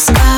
sky